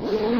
Yeah.